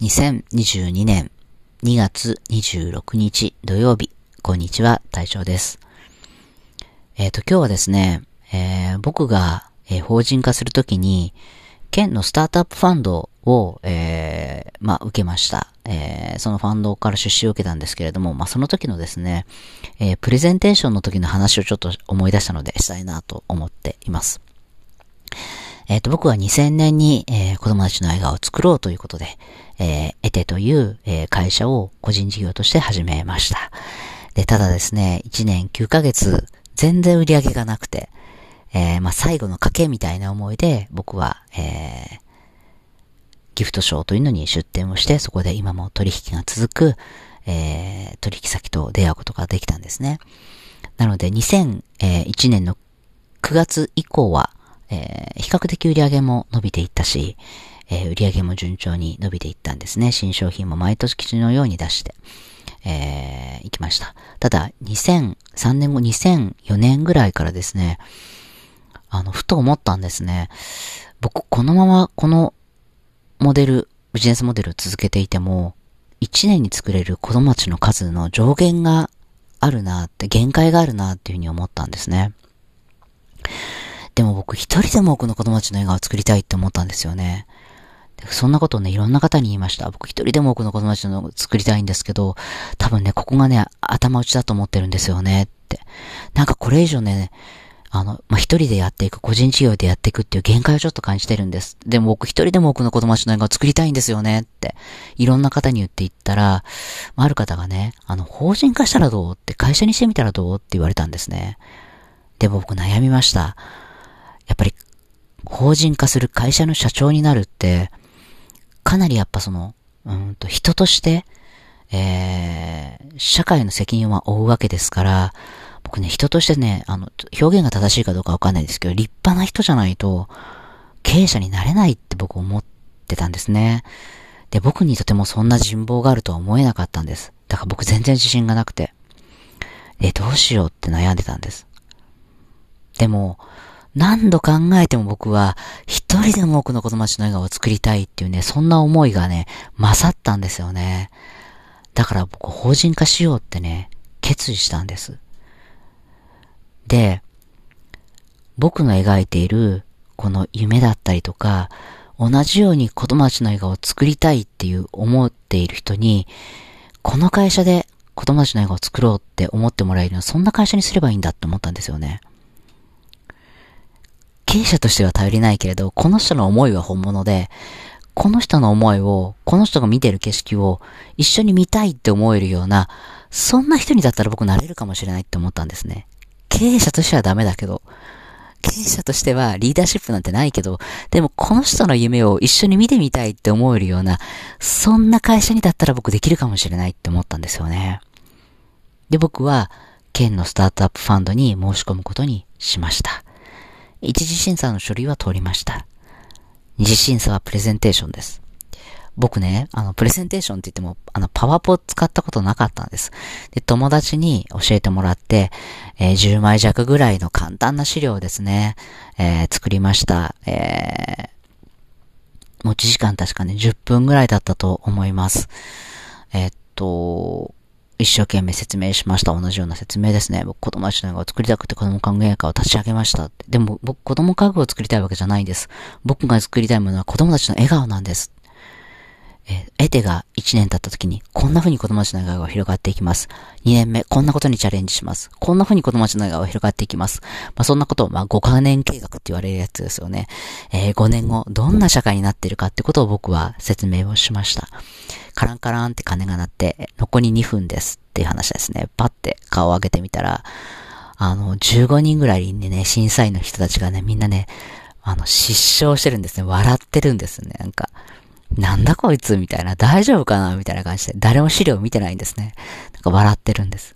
2022年2月26日土曜日、こんにちは、隊長です。えっ、ー、と、今日はですね、えー、僕が、えー、法人化するときに、県のスタートアップファンドを、え、まあ、受けました。え、そのファンドから出資を受けたんですけれども、まあ、その時のですね、えー、プレゼンテーションの時の話をちょっと思い出したのでしたいなと思っています。えっ、ー、と、僕は2000年に、えー、子供たちの映画を作ろうということで、えー、エテという、えー、会社を個人事業として始めました。で、ただですね、1年9ヶ月、全然売り上げがなくて、えー、まあ、最後の賭けみたいな思いで、僕は、えー、ギフトショーというのに出店をして、そこで今も取引が続く、えー、取引先と出会うことができたんですね。なので、2001年の9月以降は、えー、比較的売り上げも伸びていったし、えー、売り上げも順調に伸びていったんですね。新商品も毎年基準のように出して、えー、行きました。ただ、2003年後、2004年ぐらいからですね、あの、ふと思ったんですね。僕、このまま、このモデル、ビジネスモデルを続けていても、1年に作れる子供たちの数の上限があるなって、限界があるなっていうふうに思ったんですね。でも僕一人でも多くの子供たちの笑顔を作りたいって思ったんですよね。そんなことをね、いろんな方に言いました。僕一人でも多くの子供たちの作りたいんですけど、多分ね、ここがね、頭打ちだと思ってるんですよねって。なんかこれ以上ね、あの、まあ、一人でやっていく、個人事業でやっていくっていう限界をちょっと感じてるんです。でも僕一人でも多くの子供たちの映画を作りたいんですよねって、いろんな方に言っていったら、まある方がね、あの、法人化したらどうって、会社にしてみたらどうって言われたんですね。でも、僕悩みました。やっぱり、法人化する会社の社長になるって、かなりやっぱその、うんと、人として、えー、社会の責任は負うわけですから、僕ね、人としてね、あの、表現が正しいかどうかわかんないですけど、立派な人じゃないと、経営者になれないって僕思ってたんですね。で、僕にとてもそんな人望があるとは思えなかったんです。だから僕全然自信がなくて。え、どうしようって悩んでたんです。でも、何度考えても僕は、一人でも多くの子供たちの笑顔を作りたいっていうね、そんな思いがね、勝ったんですよね。だから僕、法人化しようってね、決意したんです。で、僕の描いている、この夢だったりとか、同じように子供たちの笑顔を作りたいっていう思っている人に、この会社で子供たちの笑顔を作ろうって思ってもらえるのは、そんな会社にすればいいんだって思ったんですよね。経営者としては頼りないけれど、この人の思いは本物で、この人の思いを、この人が見てる景色を一緒に見たいって思えるような、そんな人にだったら僕なれるかもしれないって思ったんですね。経営者としてはダメだけど、経営者としてはリーダーシップなんてないけど、でもこの人の夢を一緒に見てみたいって思えるような、そんな会社にだったら僕できるかもしれないって思ったんですよね。で、僕は、県のスタートアップファンドに申し込むことにしました。一次審査の書類は通りました。二次審査はプレゼンテーションです。僕ね、あの、プレゼンテーションって言っても、あの、パワポ使ったことなかったんです。で、友達に教えてもらって、えー、10枚弱ぐらいの簡単な資料をですね、えー、作りました。えー、持ち時間確かね、10分ぐらいだったと思います。えー、っと、一生懸命説明しました。同じような説明ですね。僕、子供たちの映画を作りたくて子供考え会を立ち上げました。でも、僕、子供家具を作りたいわけじゃないんです。僕が作りたいものは子供たちの笑顔なんです。えエテが1年経った時に、こんな風に子供たちの笑顔が広がっていきます。2年目、こんなことにチャレンジします。こんな風に子供たちの笑顔が広がっていきます。まあ、そんなことを、まあ、5カ年計画って言われるやつですよね。えー、5年後、どんな社会になっているかってことを僕は説明をしました。カランカランって鐘が鳴って、残り2分ですっていう話ですね。パって顔を上げてみたら、あの、15人ぐらいにね、審査員の人たちがね、みんなね、あの、失笑してるんですね。笑ってるんですね。なんか。なんだこいつみたいな、大丈夫かなみたいな感じで、誰も資料見てないんですね。なんか笑ってるんです。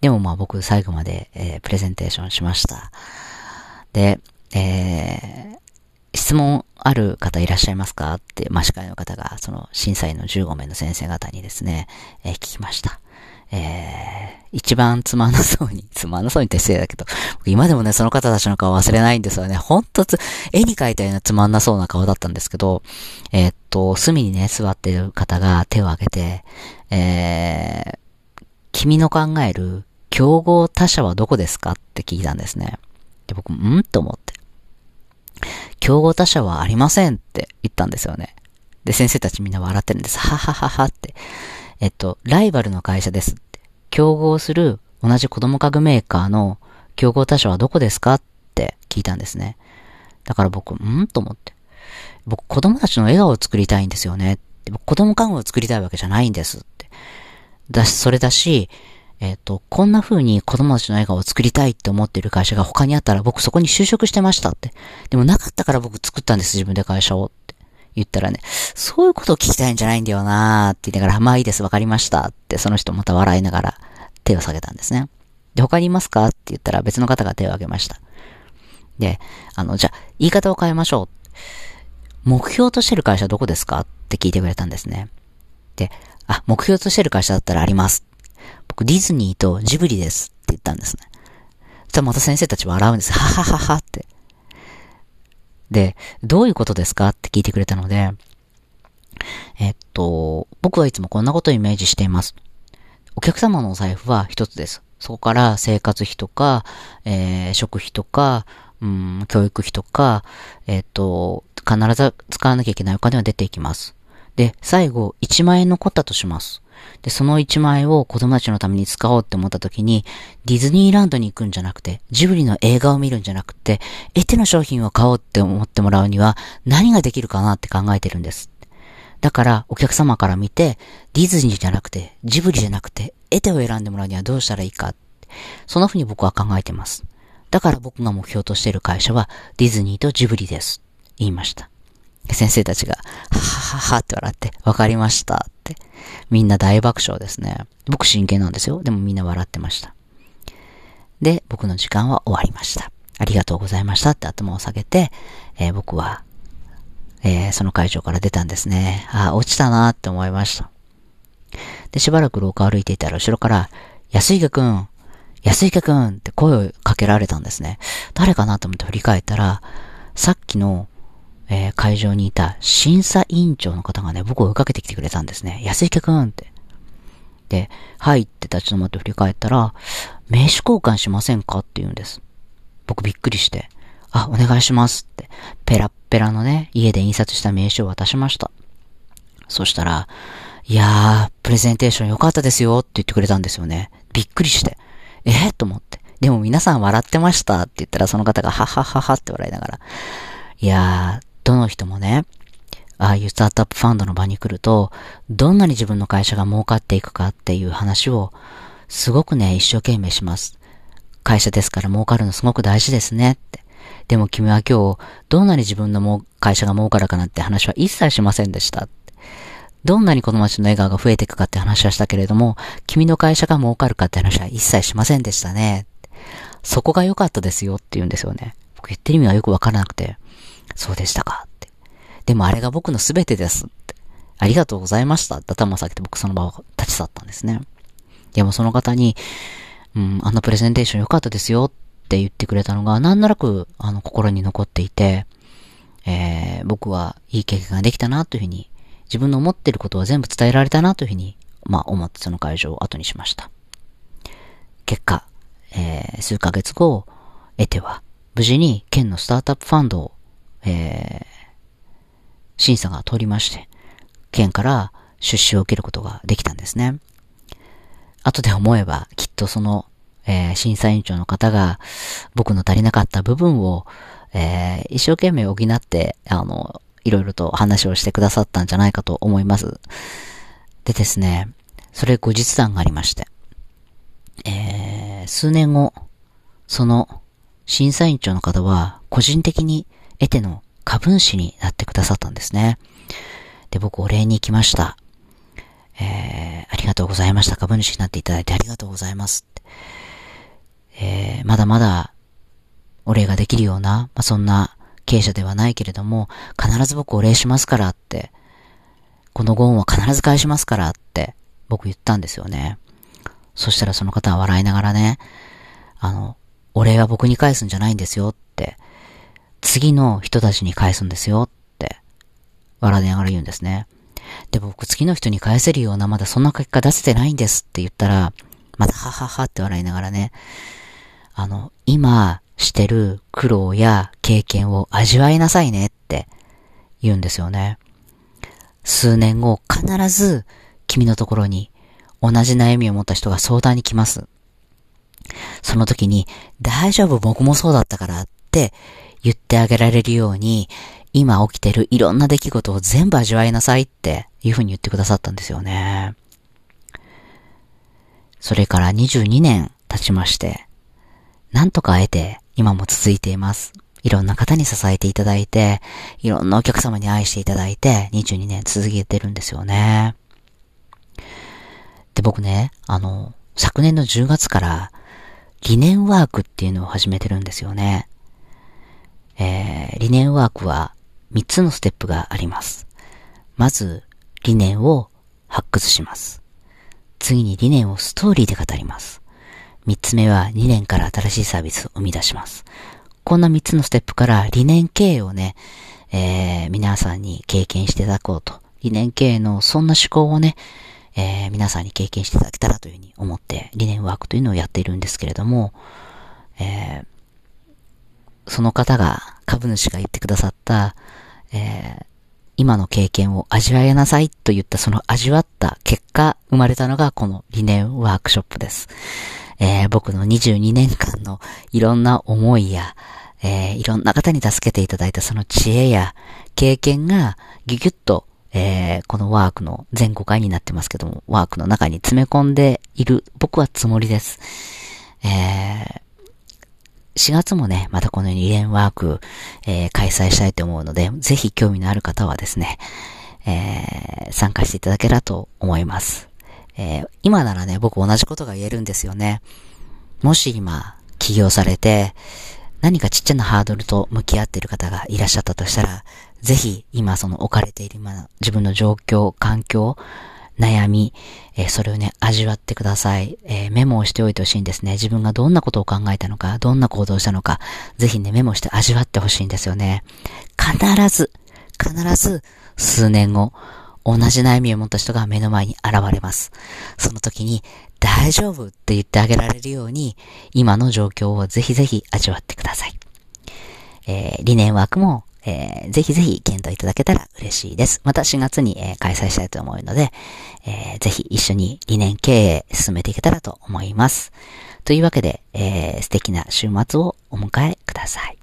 でもまあ僕最後まで、えー、プレゼンテーションしました。で、えー、質問ある方いらっしゃいますか？って、まあ、司会の方が、その審査員の15名の先生方にですね、えー、聞きました。えー、一番つまんなそうに、つまんなそうにって失礼だけど、今でもね、その方たちの顔忘れないんですよね。ほんとつ、絵に描いたようなつまんなそうな顔だったんですけど、えー、っと、隅にね、座ってる方が手を挙げて、えー、君の考える競合他社はどこですかって聞いたんですね。で、僕、ん？と思って。競合他社はありませんって言ったんですよね。で、先生たちみんな笑ってるんです。ははははって。えっと、ライバルの会社ですって。競合する同じ子供家具メーカーの競合他社はどこですかって聞いたんですね。だから僕、ん？と思って。僕、子供たちの笑顔を作りたいんですよね。僕、子供看護を作りたいわけじゃないんですって。だし、それだし、えっ、ー、と、こんな風に子供たちの笑顔を作りたいって思ってる会社が他にあったら僕そこに就職してましたって。でもなかったから僕作ったんです、自分で会社をって言ったらね、そういうことを聞きたいんじゃないんだよなーって言いながら、まあいいです、わかりましたってその人また笑いながら手を下げたんですね。で、他にいますかって言ったら別の方が手を挙げました。で、あの、じゃあ、言い方を変えましょう。目標としてる会社どこですかって聞いてくれたんですね。で、あ、目標としてる会社だったらあります。僕、ディズニーとジブリですって言ったんですね。そしたらまた先生たち笑うんです。ははははって。で、どういうことですか？って聞いてくれたので、えっと、僕はいつもこんなことをイメージしています。お客様のお財布は一つです。そこから生活費とか、えー、食費とか、うん、教育費とか、えっと、必ず使わなきゃいけないお金は出ていきます。で、最後、1万円残ったとします。で、その1万円を子供たちのために使おうって思った時に、ディズニーランドに行くんじゃなくて、ジブリの映画を見るんじゃなくて、エテの商品を買おうって思ってもらうには、何ができるかなって考えてるんです。だから、お客様から見て、ディズニーじゃなくて、ジブリじゃなくて、エテを選んでもらうにはどうしたらいいか。そんな風に僕は考えてます。だから僕が目標としている会社は、ディズニーとジブリです。言いました。先生たちが、ははははって笑って、わかりました。みんな大爆笑ですね。僕真剣なんですよ。でもみんな笑ってました。で、僕の時間は終わりました。ありがとうございましたって頭を下げて、えー、僕は、えー、その会場から出たんですね。あ、落ちたなって思いました。で、しばらく廊下歩いていたら、後ろから、安井くん、安井くんって声をかけられたんですね。誰かなと思って振り返ったら、さっきのえー、会場にいた審査委員長の方がね、僕を追いかけてきてくれたんですね。安池くんって。で、はいって立ち止まって振り返ったら、名刺交換しませんか？って言うんです。僕びっくりして、あ、お願いしますって、ペラッペラのね、家で印刷した名刺を渡しました。そしたら、いやー、プレゼンテーション良かったですよって言ってくれたんですよね。びっくりして。えー、と思って。でも皆さん笑ってましたって言ったらその方がははははって笑いながら。いやー、どの人もね、ああいうスタートアップファンドの場に来ると、どんなに自分の会社が儲かっていくかっていう話を、すごくね、一生懸命します。会社ですから儲かるのすごく大事ですねって。でも君は今日、どんなに自分の会社が儲かるかなって話は一切しませんでした。どんなに子供たちの笑顔が増えていくかって話はしたけれども、君の会社が儲かるかって話は一切しませんでしたね。そこが良かったですよって言うんですよね。僕言ってる意味はよくわからなくて。そうでしたかって。でもあれが僕の全てですって。ありがとうございましたって頭を下げて僕その場を立ち去ったんですね。でもその方に、うん、あのプレゼンテーション良かったですよって言ってくれたのが、なんとなく、あの、心に残っていて、えー、僕はいい経験ができたなというふうに、自分の思ってることは全部伝えられたなというふうに、まあ、思ってその会場を後にしました。結果、えー、数ヶ月後、得ては、無事に県のスタートアップファンドをえー、審査が通りまして、県から出資を受けることができたんですね。後で思えば、きっとその、えー、審査委員長の方が、僕の足りなかった部分を、えー、一生懸命補って、あの、いろいろと話をしてくださったんじゃないかと思います。でですね、それ後日談がありまして、えー、数年後、その審査委員長の方は個人的にエテの株主になってくださったんですね。で、僕お礼に行きました。えー、ありがとうございました。株主になっていただいてありがとうございます。えー、まだまだお礼ができるような、まあ、そんな経営者ではないけれども、必ず僕お礼しますからって、このご恩は必ず返しますからって僕言ったんですよね。そしたらその方は笑いながらね、あの、お礼は僕に返すんじゃないんですよっ、次の人たちに返すんですよって笑いながら言うんですね。で、僕次の人に返せるようなまだそんな書き方出せてないんですって言ったら、またはははって笑いながらね、あの、今してる苦労や経験を味わいなさいねって言うんですよね。数年後必ず君のところに同じ悩みを持った人が相談に来ます。その時に、大丈夫僕もそうだったからって言ってあげられるように、今起きてるいろんな出来事を全部味わいなさいっていうふうに言ってくださったんですよね。それから22年経ちまして、なんとか会えて今も続いています。いろんな方に支えていただいて、いろんなお客様に愛していただいて、22年続けてるんですよね。で、僕ね、あの、昨年の10月から理念ワークっていうのを始めてるんですよね。理念ワークは3つのステップがあります。まず、理念を発掘します。次に理念をストーリーで語ります。3つ目は2年から新しいサービスを生み出します。こんな3つのステップから理念経営をね、えー、皆さんに経験していただこうと。理念経営のそんな思考をね、えー、皆さんに経験していただけたらというふうに思って理念ワークというのをやっているんですけれども、えー、その方が、株主が言ってくださった、えー、今の経験を味わいなさいと言ったその味わった結果生まれたのがこの理念ワークショップです。えー、僕の22年間のいろんな思いや、えー、いろんな方に助けていただいたその知恵や経験がギュギュッと、えー、このワークの全5回になってますけども、ワークの中に詰め込んでいる僕はつもりです。えー、4月もね、またこのようにリレンワーク、えー、開催したいと思うので、ぜひ興味のある方はですね、えー、参加していただけたらと思います。えー、今ならね、僕同じことが言えるんですよね。もし今、起業されて、何かちっちゃなハードルと向き合っている方がいらっしゃったとしたら、ぜひ今その置かれている今の自分の状況、環境、悩み、えー、それをね、味わってください。えー、メモをしておいてほしいんですね。自分がどんなことを考えたのか、どんな行動をしたのか、ぜひね、メモして味わってほしいんですよね。必ず、必ず、数年後、同じ悩みを持った人が目の前に現れます。その時に、大丈夫って言ってあげられるように、今の状況をぜひぜひ味わってください。えー、理念枠もえー、ぜひぜひ検討いただけたら嬉しいです。また4月に、えー、開催したいと思うので、えー、ぜひ一緒に理念経営進めていけたらと思います。というわけで、えー、素敵な週末をお迎えください。